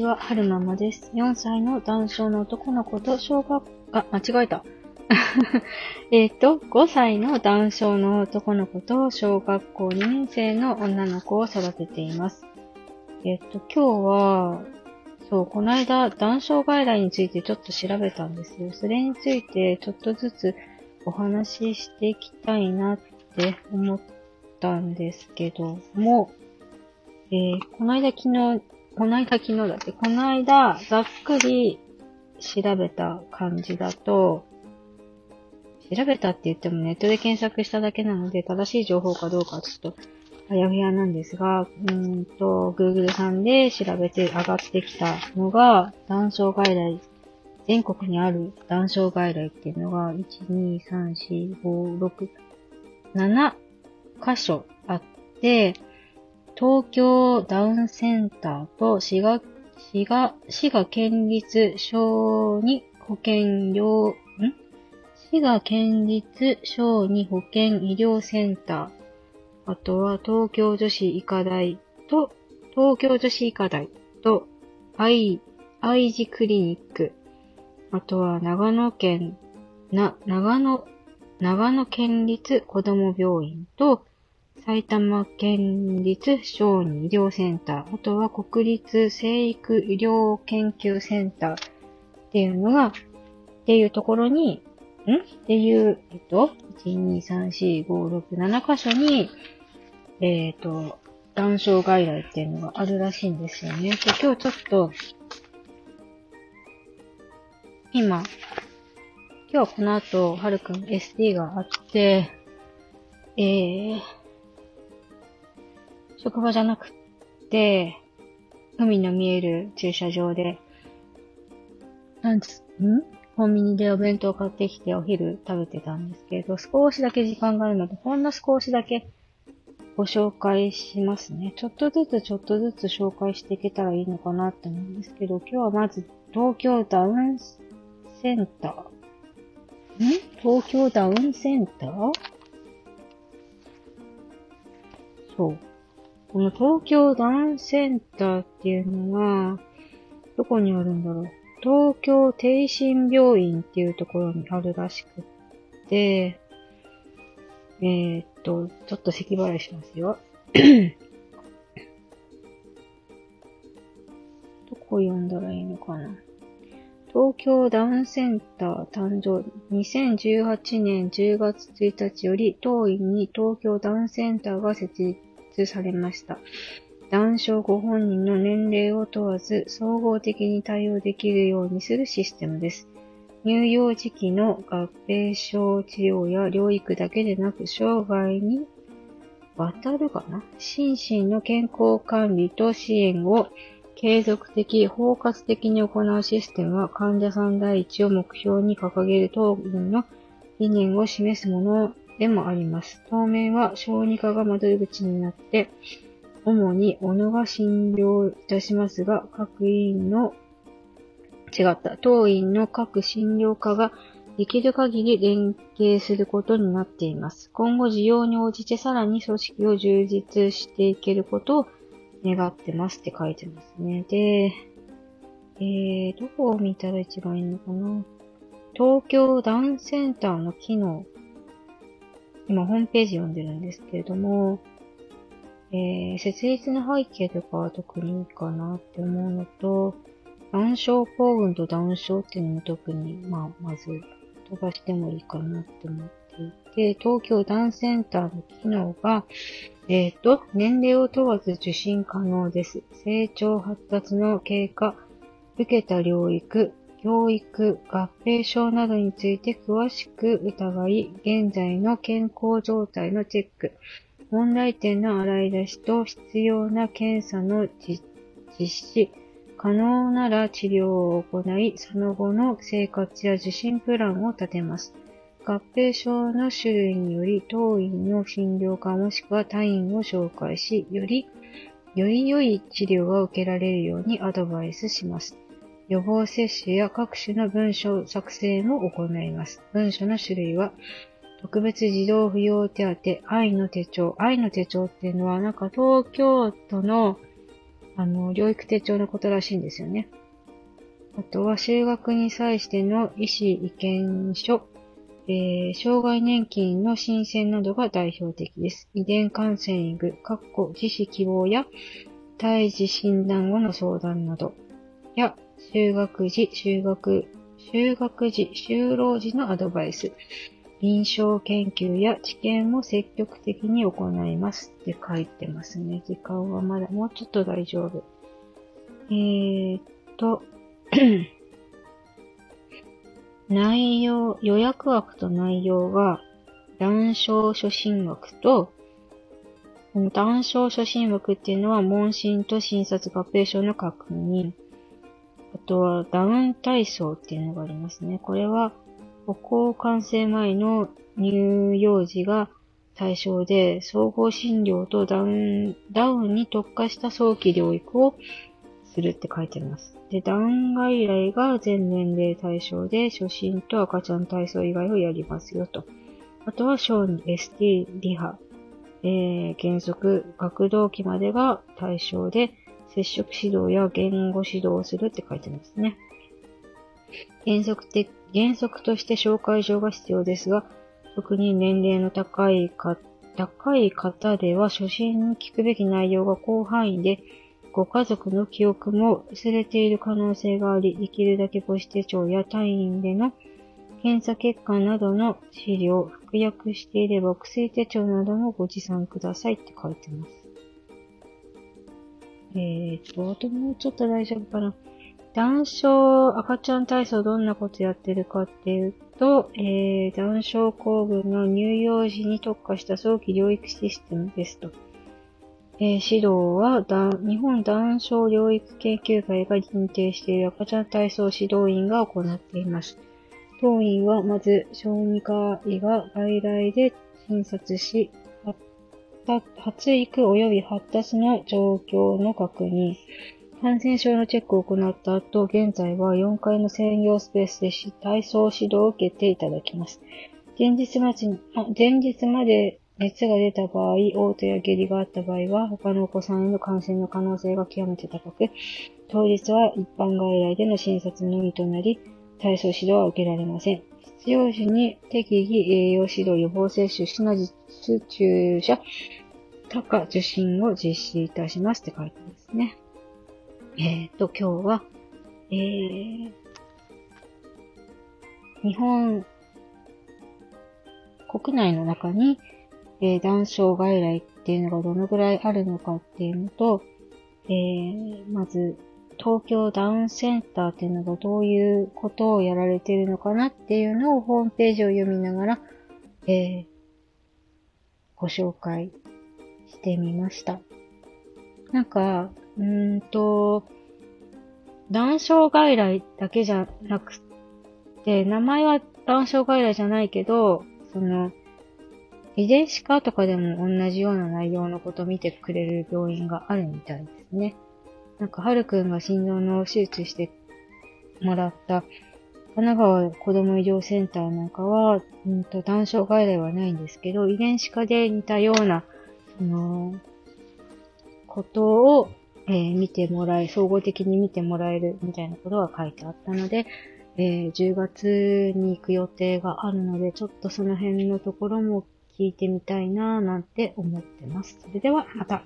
ちは、はるままです。4歳の男性の男の子と小学、あ、間違えた。えっと、5歳の男性の男の子と小学校2年生の女の子を育てています。えっと、今日は、そう、この間、男性外来についてちょっと調べたんですよ。それについてちょっとずつお話ししていきたいなって思ったんですけども、えー、この間昨日、この間昨日だって、この間ざっくり調べた感じだと、調べたって言ってもネットで検索しただけなので正しい情報かどうかちょっとあやふやなんですが、うんと、Google さんで調べて上がってきたのが、断層外来、全国にある断層外来っていうのが、1、2、3、4、5、6、7箇所あって、東京ダウンセンターと滋賀、滋賀、滋賀県立小児保健療、ん滋賀県立小児保健医療センター、あとは東京女子医科大と、東京女子医科大と、愛、愛知クリニック、あとは長野県、な、長野、長野県立子ども病院と、埼玉県立小児医療センター、あとは国立生育医療研究センターっていうのが、っていうところに、ん？っていう、えっと、1、2、3、4、5、6、7箇所に、えっ、ー、と、断症外来っていうのがあるらしいんですよね。で、今日ちょっと、今、今日はこの後、はるくん SD があって、えー、職場じゃなくて、海の見える駐車場で、なんつ、ん？コンビニでお弁当買ってきてお昼食べてたんですけど、少しだけ時間があるので、ほんの少しだけご紹介しますね。ちょっとずつちょっとずつ紹介していけたらいいのかなって思うんですけど、今日はまず東京ダウンセンター。ん？東京ダウンセンター？そう。この東京ダウンセンターっていうのは、どこにあるんだろう？東京帝心病院っていうところにあるらしくって、えー、っと、ちょっと咳払いしますよ。どこ読んだらいいのかな？東京ダウンセンター誕生2018年10月1日より当院に東京ダウンセンターが設立されました。ダウン症ご本人の年齢を問わず総合的に対応できるようにするシステムです。乳幼児期の合併症治療や療育だけでなく、生涯にわたるかな？心身の健康管理と支援を継続的、包括的に行うシステムは患者さん第一を目標に掲げる当院の理念を示すものでもあります。当面は小児科が窓口になって、主に小野が診療いたしますが、各委員の違った。当院の各診療科ができる限り連携することになっています。今後需要に応じてさらに組織を充実していけることを願ってますって書いてますね。で、えー、どこを見たら一番いいのかな？東京ダウンセンターの機能。今ホームページ読んでるんですけれども、えー、設立の背景とかは特にいいかなって思うのと、ダウン症候群とダウン症っていうのも特に、まあ、まず飛ばしてもいいかなって思っていて、東京ダウンセンターの機能が、えっ、ー、と、年齢を問わず受診可能です。成長発達の経過、受けた療育、教育、合併症などについて詳しく疑い、現在の健康状態のチェック、問題点の洗い出しと必要な検査の実施、可能なら治療を行い、その後の生活や受診プランを立てます。合併症の種類により、当院の診療科もしくは他院を紹介し、より、より良い治療が受けられるようにアドバイスします。予防接種や各種の文書作成も行います。文書の種類は、特別児童扶養手当、愛の手帳。愛の手帳っていうのは、なんか東京都のあの、療育手帳のことらしいんですよね。あとは、就学に際しての医師意見書、えー、障害年金の申請などが代表的です。遺伝カウンセリング、括弧自死希望や胎児診断後の相談など、や、就学時、就学、就学時、就労時のアドバイス、臨床研究や知見も積極的に行いますって書いてますね。時間はまだ、もうちょっと大丈夫。えー、っと、内容、予約枠と内容が、談笑初心枠と、この談笑初心枠っていうのは、問診と診察合併症の確認。あとは、ダウン体操っていうのがありますね。これは、歩行完成前の乳幼児が対象で、総合診療とダウン、ダウンに特化した早期療育をするって書いてあります。で、ダウン外来が全年齢対象で、初心と赤ちゃん体操以外をやりますよと。あとは小児 ST リハ、えー、原則、学童期までが対象で、接触指導や言語指導をするって書いてますね。原則的、原則として紹介状が必要ですが、特に年齢の高いか、高い方では初心に聞くべき内容が広範囲で、ご家族の記憶も薄れている可能性があり、できるだけ母子手帳や単位での検査結果などの資料、服薬していれば薬手帳などもご持参くださいって書いてます。えーと、あともうちょっと大丈夫かな。男症、赤ちゃん体操どんなことやってるかっていうと、えー、男症構文の乳幼児に特化した早期療育システムですと。えー、指導は日本男症療育研究会が認定している赤ちゃん体操指導員が行っています。当院はまず小児科医が外来で診察し、発育及び発達の状況の確認、感染症のチェックを行った後、現在は4階の専用スペースで体操指導を受けていただきます。前日まで前日まで熱が出た場合、嘔吐や下痢があった場合は、他のお子さんへの感染の可能性が極めて高く、当日は一般外来での診察のみとなり、体操指導は受けられません。必要時に適宜栄養指導予防接種、シナジス注射、他科受診を実施いたしますって書いてますね。えっ、と、今日は、えー、日本国内の中に、えー、断症外来っていうのがどのぐらいあるのかっていうのと、えー、まず、東京ダウンセンターっていうのがどういうことをやられているのかなっていうのをホームページを読みながら、えー、ご紹介してみました。なんか、うーんと、断症外来だけじゃなくて、名前は断症外来じゃないけど、その、遺伝子科とかでも同じような内容のことを見てくれる病院があるみたいですね。なんか、はるくんが心臓の手術してもらった神奈川子供医療センターなんかは、うんと、断症外来はないんですけど、遺伝子科で似たような、その、ことを、えー、見てもらえ、総合的に見てもらえるみたいなことが書いてあったので、えー、10月に行く予定があるので、ちょっとその辺のところも聞いてみたいなぁなんて思ってます。それではまた。